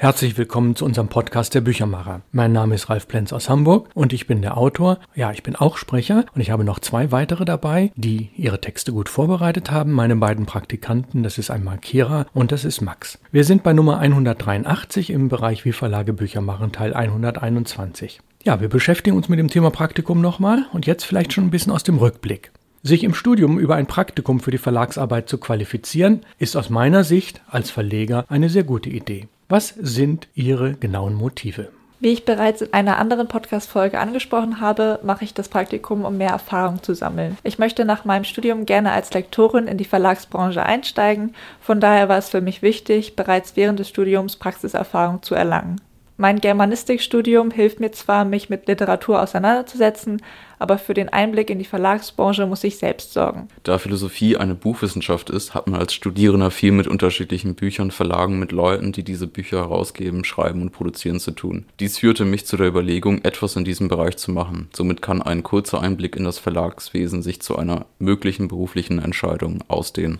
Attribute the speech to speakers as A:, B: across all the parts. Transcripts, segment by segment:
A: Herzlich willkommen zu unserem Podcast der Büchermacher. Mein Name ist Ralf Plenz aus Hamburg und ich bin der Autor. Ja, ich bin auch Sprecher und ich habe noch zwei weitere dabei, die ihre Texte gut vorbereitet haben. Meine beiden Praktikanten, das ist einmal Kira und das ist Max. Wir sind bei Nummer 183 im Bereich Wie Verlage Bücher machen, Teil 121. Ja, wir beschäftigen uns mit dem Thema Praktikum nochmal und jetzt vielleicht schon ein bisschen aus dem Rückblick. Sich im Studium über ein Praktikum für die Verlagsarbeit zu qualifizieren, ist aus meiner Sicht als Verleger eine sehr gute Idee. Was sind Ihre genauen Motive?
B: Wie ich bereits in einer anderen Podcast-Folge angesprochen habe, mache ich das Praktikum, um mehr Erfahrung zu sammeln. Ich möchte nach meinem Studium gerne als Lektorin in die Verlagsbranche einsteigen. Von daher war es für mich wichtig, bereits während des Studiums Praxiserfahrung zu erlangen. Mein Germanistikstudium hilft mir zwar, mich mit Literatur auseinanderzusetzen, aber für den Einblick in die Verlagsbranche muss ich selbst sorgen.
C: Da Philosophie eine Buchwissenschaft ist, hat man als Studierender viel mit unterschiedlichen Büchern, Verlagen, mit Leuten, die diese Bücher herausgeben, schreiben und produzieren zu tun. Dies führte mich zu der Überlegung, etwas in diesem Bereich zu machen. Somit kann ein kurzer Einblick in das Verlagswesen sich zu einer möglichen beruflichen Entscheidung ausdehnen.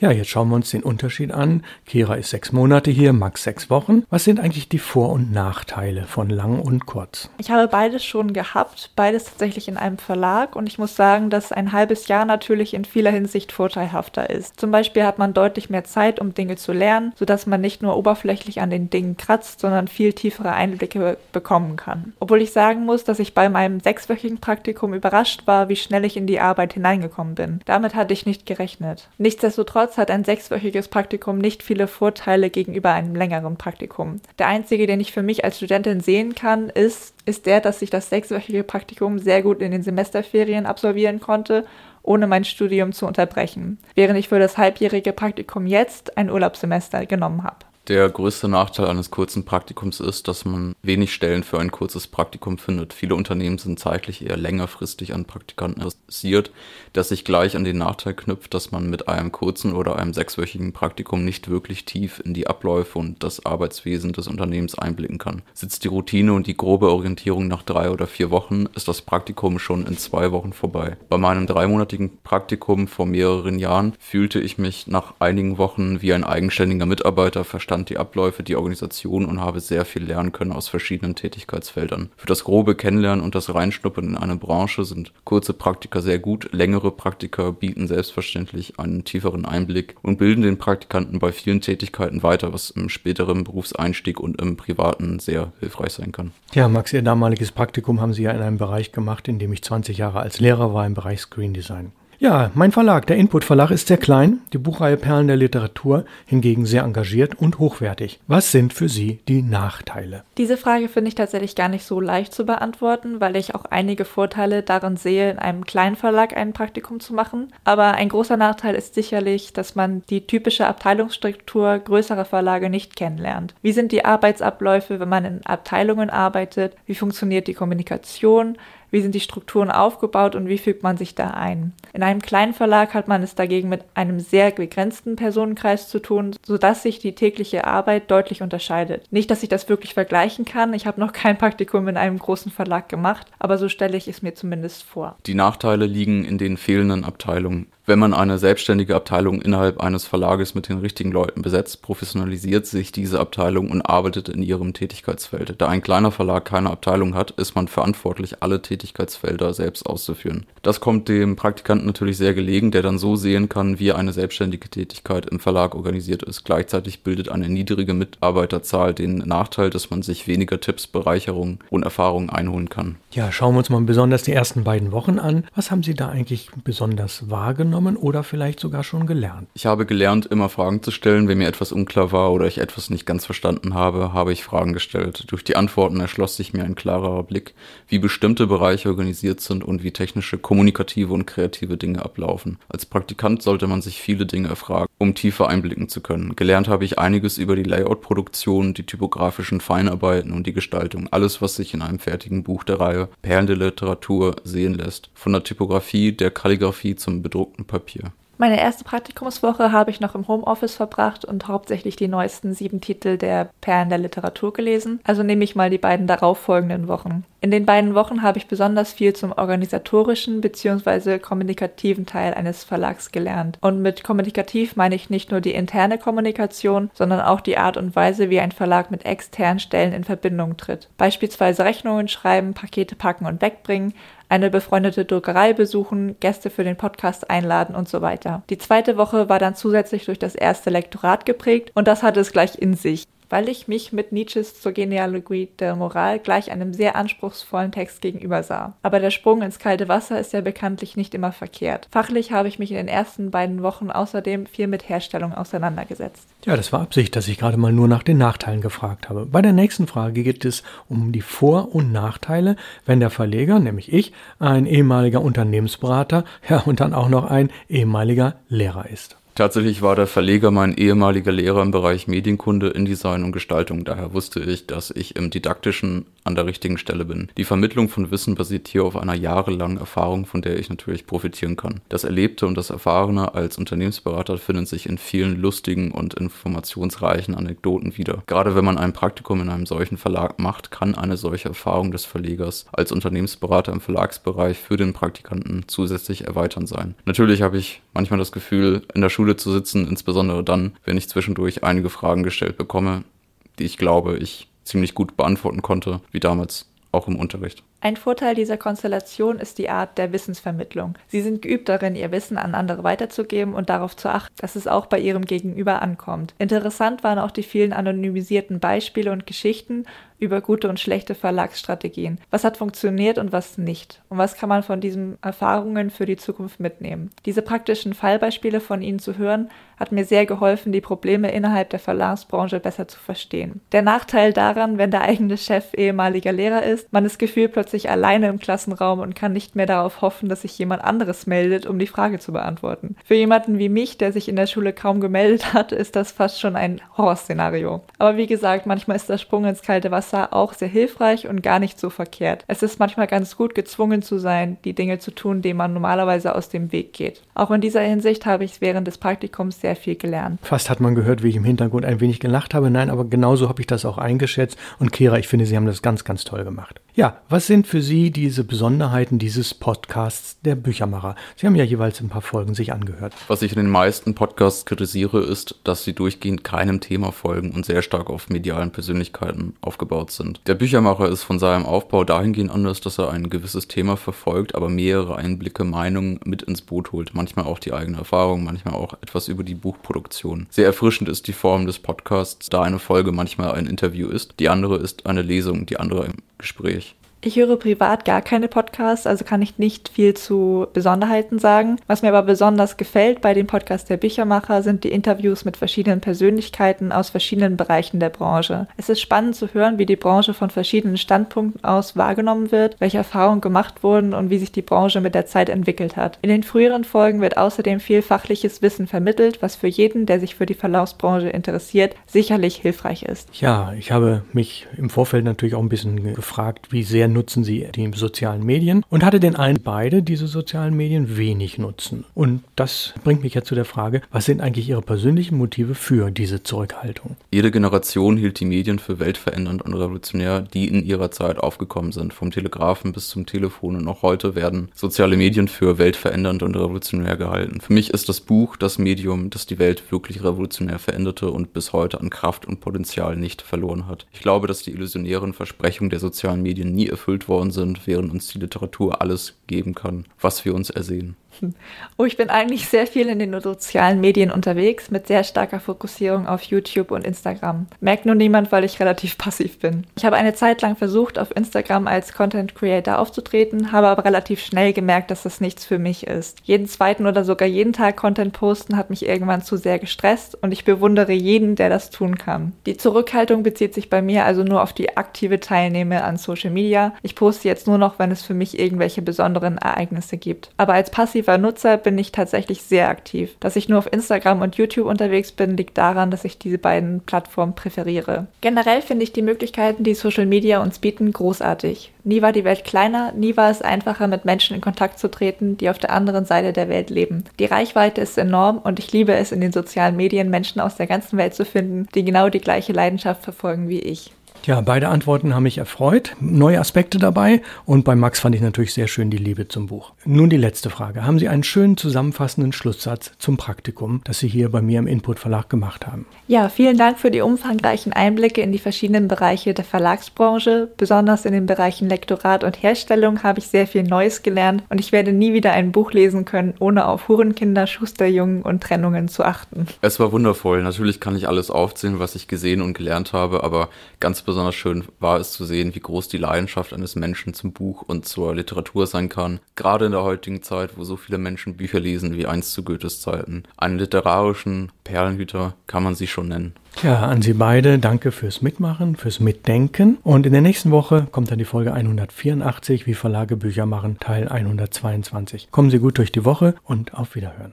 A: Ja, jetzt schauen wir uns den Unterschied an. Kira ist sechs Monate hier, Max sechs Wochen. Was sind eigentlich die Vor- und Nachteile von lang und kurz?
B: Ich habe beides schon gehabt, beides tatsächlich in einem Verlag und ich muss sagen, dass ein halbes Jahr natürlich in vieler Hinsicht vorteilhafter ist. Zum Beispiel hat man deutlich mehr Zeit, um Dinge zu lernen, sodass man nicht nur oberflächlich an den Dingen kratzt, sondern viel tiefere Einblicke bekommen kann. Obwohl ich sagen muss, dass ich bei meinem sechswöchigen Praktikum überrascht war, wie schnell ich in die Arbeit hineingekommen bin. Damit hatte ich nicht gerechnet. Nichtsdestotrotz Nichtsdestotrotz hat ein sechswöchiges Praktikum nicht viele Vorteile gegenüber einem längeren Praktikum. Der einzige, den ich für mich als Studentin sehen kann, ist, ist der, dass ich das sechswöchige Praktikum sehr gut in den Semesterferien absolvieren konnte ohne mein Studium zu unterbrechen, während ich für das halbjährige Praktikum jetzt ein Urlaubssemester genommen habe.
C: Der größte Nachteil eines kurzen Praktikums ist, dass man wenig Stellen für ein kurzes Praktikum findet. Viele Unternehmen sind zeitlich eher längerfristig an Praktikanten interessiert, das sich gleich an den Nachteil knüpft, dass man mit einem kurzen oder einem sechswöchigen Praktikum nicht wirklich tief in die Abläufe und das Arbeitswesen des Unternehmens einblicken kann. Sitzt die Routine und die grobe Orientierung nach drei oder vier Wochen, ist das Praktikum schon in zwei Wochen vorbei. Bei meinem dreimonatigen Praktikum vor mehreren Jahren fühlte ich mich nach einigen Wochen wie ein eigenständiger Mitarbeiter verstanden verstand die Abläufe, die Organisation und habe sehr viel lernen können aus verschiedenen Tätigkeitsfeldern. Für das grobe Kennenlernen und das Reinschnuppern in eine Branche sind kurze Praktika sehr gut. Längere Praktika bieten selbstverständlich einen tieferen Einblick und bilden den Praktikanten bei vielen Tätigkeiten weiter, was im späteren Berufseinstieg und im privaten sehr hilfreich sein kann.
A: Ja, Max, Ihr damaliges Praktikum haben Sie ja in einem Bereich gemacht, in dem ich 20 Jahre als Lehrer war im Bereich Screen Design. Ja, mein Verlag, der Input Verlag, ist sehr klein, die Buchreihe Perlen der Literatur hingegen sehr engagiert und hochwertig. Was sind für Sie die Nachteile?
B: Diese Frage finde ich tatsächlich gar nicht so leicht zu beantworten, weil ich auch einige Vorteile darin sehe, in einem kleinen Verlag ein Praktikum zu machen. Aber ein großer Nachteil ist sicherlich, dass man die typische Abteilungsstruktur größerer Verlage nicht kennenlernt. Wie sind die Arbeitsabläufe, wenn man in Abteilungen arbeitet? Wie funktioniert die Kommunikation? Wie sind die Strukturen aufgebaut und wie fügt man sich da ein. In einem kleinen Verlag hat man es dagegen mit einem sehr begrenzten Personenkreis zu tun, sodass sich die tägliche Arbeit deutlich unterscheidet. Nicht, dass ich das wirklich vergleichen kann, ich habe noch kein Praktikum in einem großen Verlag gemacht, aber so stelle ich es mir zumindest vor.
C: Die Nachteile liegen in den fehlenden Abteilungen. Wenn man eine selbstständige Abteilung innerhalb eines Verlages mit den richtigen Leuten besetzt, professionalisiert sich diese Abteilung und arbeitet in ihrem Tätigkeitsfeld. Da ein kleiner Verlag keine Abteilung hat, ist man verantwortlich, alle Tätigkeitsfelder selbst auszuführen. Das kommt dem Praktikanten natürlich sehr gelegen, der dann so sehen kann, wie eine selbstständige Tätigkeit im Verlag organisiert ist. Gleichzeitig bildet eine niedrige Mitarbeiterzahl den Nachteil, dass man sich weniger Tipps, Bereicherungen und Erfahrungen einholen kann.
A: Ja, schauen wir uns mal besonders die ersten beiden Wochen an. Was haben Sie da eigentlich besonders wahrgenommen? Wahrgenommen oder vielleicht sogar schon gelernt?
C: Ich habe gelernt, immer Fragen zu stellen. Wenn mir etwas unklar war oder ich etwas nicht ganz verstanden habe, habe ich Fragen gestellt. Durch die Antworten erschloss sich mir ein klarerer Blick, wie bestimmte Bereiche organisiert sind und wie technische, kommunikative und kreative Dinge ablaufen. Als Praktikant sollte man sich viele Dinge erfragen, um tiefer einblicken zu können. Gelernt habe ich einiges über die Layout-Produktion, die typografischen Feinarbeiten und die Gestaltung. Alles, was sich in einem fertigen Buch der Reihe Perlen der Literatur sehen lässt. Von der Typografie, der Kalligrafie zum bedruckten Papier.
B: Meine erste Praktikumswoche habe ich noch im Homeoffice verbracht und hauptsächlich die neuesten sieben Titel der Perlen der Literatur gelesen. Also nehme ich mal die beiden darauffolgenden Wochen. In den beiden Wochen habe ich besonders viel zum organisatorischen bzw. kommunikativen Teil eines Verlags gelernt. Und mit kommunikativ meine ich nicht nur die interne Kommunikation, sondern auch die Art und Weise, wie ein Verlag mit externen Stellen in Verbindung tritt. Beispielsweise Rechnungen schreiben, Pakete packen und wegbringen, eine befreundete Druckerei besuchen, Gäste für den Podcast einladen und so weiter. Die zweite Woche war dann zusätzlich durch das erste Lektorat geprägt und das hatte es gleich in sich weil ich mich mit Nietzsches zur Genealogie der Moral gleich einem sehr anspruchsvollen Text gegenüber sah. Aber der Sprung ins kalte Wasser ist ja bekanntlich nicht immer verkehrt. Fachlich habe ich mich in den ersten beiden Wochen außerdem viel mit Herstellung auseinandergesetzt.
A: Ja, das war Absicht, dass ich gerade mal nur nach den Nachteilen gefragt habe. Bei der nächsten Frage geht es um die Vor- und Nachteile, wenn der Verleger, nämlich ich, ein ehemaliger Unternehmensberater, ja und dann auch noch ein ehemaliger Lehrer ist.
C: Tatsächlich war der Verleger mein ehemaliger Lehrer im Bereich Medienkunde, InDesign und Gestaltung. Daher wusste ich, dass ich im didaktischen an der richtigen Stelle bin. Die Vermittlung von Wissen basiert hier auf einer jahrelangen Erfahrung, von der ich natürlich profitieren kann. Das Erlebte und das Erfahrene als Unternehmensberater finden sich in vielen lustigen und informationsreichen Anekdoten wieder. Gerade wenn man ein Praktikum in einem solchen Verlag macht, kann eine solche Erfahrung des Verlegers als Unternehmensberater im Verlagsbereich für den Praktikanten zusätzlich erweitern sein. Natürlich habe ich manchmal das Gefühl, in der Schule zu sitzen, insbesondere dann, wenn ich zwischendurch einige Fragen gestellt bekomme, die ich glaube, ich ziemlich gut beantworten konnte, wie damals auch im Unterricht.
B: Ein Vorteil dieser Konstellation ist die Art der Wissensvermittlung. Sie sind geübt darin, ihr Wissen an andere weiterzugeben und darauf zu achten, dass es auch bei ihrem Gegenüber ankommt. Interessant waren auch die vielen anonymisierten Beispiele und Geschichten über gute und schlechte Verlagsstrategien. Was hat funktioniert und was nicht? Und was kann man von diesen Erfahrungen für die Zukunft mitnehmen? Diese praktischen Fallbeispiele von Ihnen zu hören, hat mir sehr geholfen, die Probleme innerhalb der Verlagsbranche besser zu verstehen. Der Nachteil daran, wenn der eigene Chef ehemaliger Lehrer ist, man das Gefühl plötzlich alleine im Klassenraum und kann nicht mehr darauf hoffen, dass sich jemand anderes meldet, um die Frage zu beantworten. Für jemanden wie mich, der sich in der Schule kaum gemeldet hat, ist das fast schon ein Horrorszenario. Aber wie gesagt, manchmal ist der Sprung ins kalte Wasser Wasser auch sehr hilfreich und gar nicht so verkehrt. Es ist manchmal ganz gut, gezwungen zu sein, die Dinge zu tun, denen man normalerweise aus dem Weg geht. Auch in dieser Hinsicht habe ich während des Praktikums sehr viel gelernt.
A: Fast hat man gehört, wie ich im Hintergrund ein wenig gelacht habe. Nein, aber genauso habe ich das auch eingeschätzt. Und Kira, ich finde, Sie haben das ganz, ganz toll gemacht. Ja, was sind für Sie diese Besonderheiten dieses Podcasts der Büchermacher? Sie haben ja jeweils ein paar Folgen sich angehört.
C: Was ich in den meisten Podcasts kritisiere, ist, dass sie durchgehend keinem Thema folgen und sehr stark auf medialen Persönlichkeiten aufgebaut sind. Der Büchermacher ist von seinem Aufbau dahingehend anders, dass er ein gewisses Thema verfolgt, aber mehrere Einblicke, Meinungen mit ins Boot holt. Manchmal auch die eigene Erfahrung, manchmal auch etwas über die Buchproduktion. Sehr erfrischend ist die Form des Podcasts, da eine Folge manchmal ein Interview ist, die andere ist eine Lesung, die andere Gespräch.
B: Ich höre privat gar keine Podcasts, also kann ich nicht viel zu Besonderheiten sagen. Was mir aber besonders gefällt bei dem Podcast der Büchermacher sind die Interviews mit verschiedenen Persönlichkeiten aus verschiedenen Bereichen der Branche. Es ist spannend zu hören, wie die Branche von verschiedenen Standpunkten aus wahrgenommen wird, welche Erfahrungen gemacht wurden und wie sich die Branche mit der Zeit entwickelt hat. In den früheren Folgen wird außerdem viel fachliches Wissen vermittelt, was für jeden, der sich für die Verlaufsbranche interessiert, sicherlich hilfreich ist.
A: Ja, ich habe mich im Vorfeld natürlich auch ein bisschen gefragt, wie sehr nutzen sie die sozialen Medien und hatte den einen beide diese sozialen Medien wenig nutzen. Und das bringt mich jetzt zu der Frage, was sind eigentlich ihre persönlichen Motive für diese Zurückhaltung?
C: Jede Generation hielt die Medien für weltverändernd und revolutionär, die in ihrer Zeit aufgekommen sind, vom Telegrafen bis zum Telefon und auch heute werden soziale Medien für weltverändernd und revolutionär gehalten. Für mich ist das Buch das Medium, das die Welt wirklich revolutionär veränderte und bis heute an Kraft und Potenzial nicht verloren hat. Ich glaube, dass die illusionären Versprechungen der sozialen Medien nie erfüllt worden sind, während uns die Literatur alles geben kann, was wir uns ersehen.
B: Oh, ich bin eigentlich sehr viel in den sozialen Medien unterwegs, mit sehr starker Fokussierung auf YouTube und Instagram. Merkt nur niemand, weil ich relativ passiv bin. Ich habe eine Zeit lang versucht, auf Instagram als Content Creator aufzutreten, habe aber relativ schnell gemerkt, dass das nichts für mich ist. Jeden zweiten oder sogar jeden Tag Content posten hat mich irgendwann zu sehr gestresst und ich bewundere jeden, der das tun kann. Die Zurückhaltung bezieht sich bei mir also nur auf die aktive Teilnahme an Social Media. Ich poste jetzt nur noch, wenn es für mich irgendwelche besonderen Ereignisse gibt. Aber als passiver aktiver Nutzer bin ich tatsächlich sehr aktiv. Dass ich nur auf Instagram und YouTube unterwegs bin, liegt daran, dass ich diese beiden Plattformen präferiere. Generell finde ich die Möglichkeiten, die Social Media uns bieten, großartig. Nie war die Welt kleiner, nie war es einfacher, mit Menschen in Kontakt zu treten, die auf der anderen Seite der Welt leben. Die Reichweite ist enorm und ich liebe es, in den sozialen Medien Menschen aus der ganzen Welt zu finden, die genau die gleiche Leidenschaft verfolgen wie ich.
A: Ja, beide Antworten haben mich erfreut. Neue Aspekte dabei und bei Max fand ich natürlich sehr schön die Liebe zum Buch. Nun die letzte Frage. Haben Sie einen schönen zusammenfassenden Schlusssatz zum Praktikum, das Sie hier bei mir im Input Verlag gemacht haben?
B: Ja, vielen Dank für die umfangreichen Einblicke in die verschiedenen Bereiche der Verlagsbranche. Besonders in den Bereichen Lektorat und Herstellung habe ich sehr viel Neues gelernt und ich werde nie wieder ein Buch lesen können, ohne auf Hurenkinder, Schusterjungen und Trennungen zu achten.
C: Es war wundervoll. Natürlich kann ich alles aufzählen, was ich gesehen und gelernt habe, aber ganz besonders schön war es zu sehen, wie groß die Leidenschaft eines Menschen zum Buch und zur Literatur sein kann. Gerade in der heutigen Zeit, wo so viele Menschen Bücher lesen wie einst zu Goethes Zeiten. Einen literarischen Perlenhüter kann man sie schon nennen.
A: Ja, an Sie beide danke fürs Mitmachen, fürs Mitdenken. Und in der nächsten Woche kommt dann die Folge 184, wie Verlage Bücher machen, Teil 122. Kommen Sie gut durch die Woche und auf Wiederhören.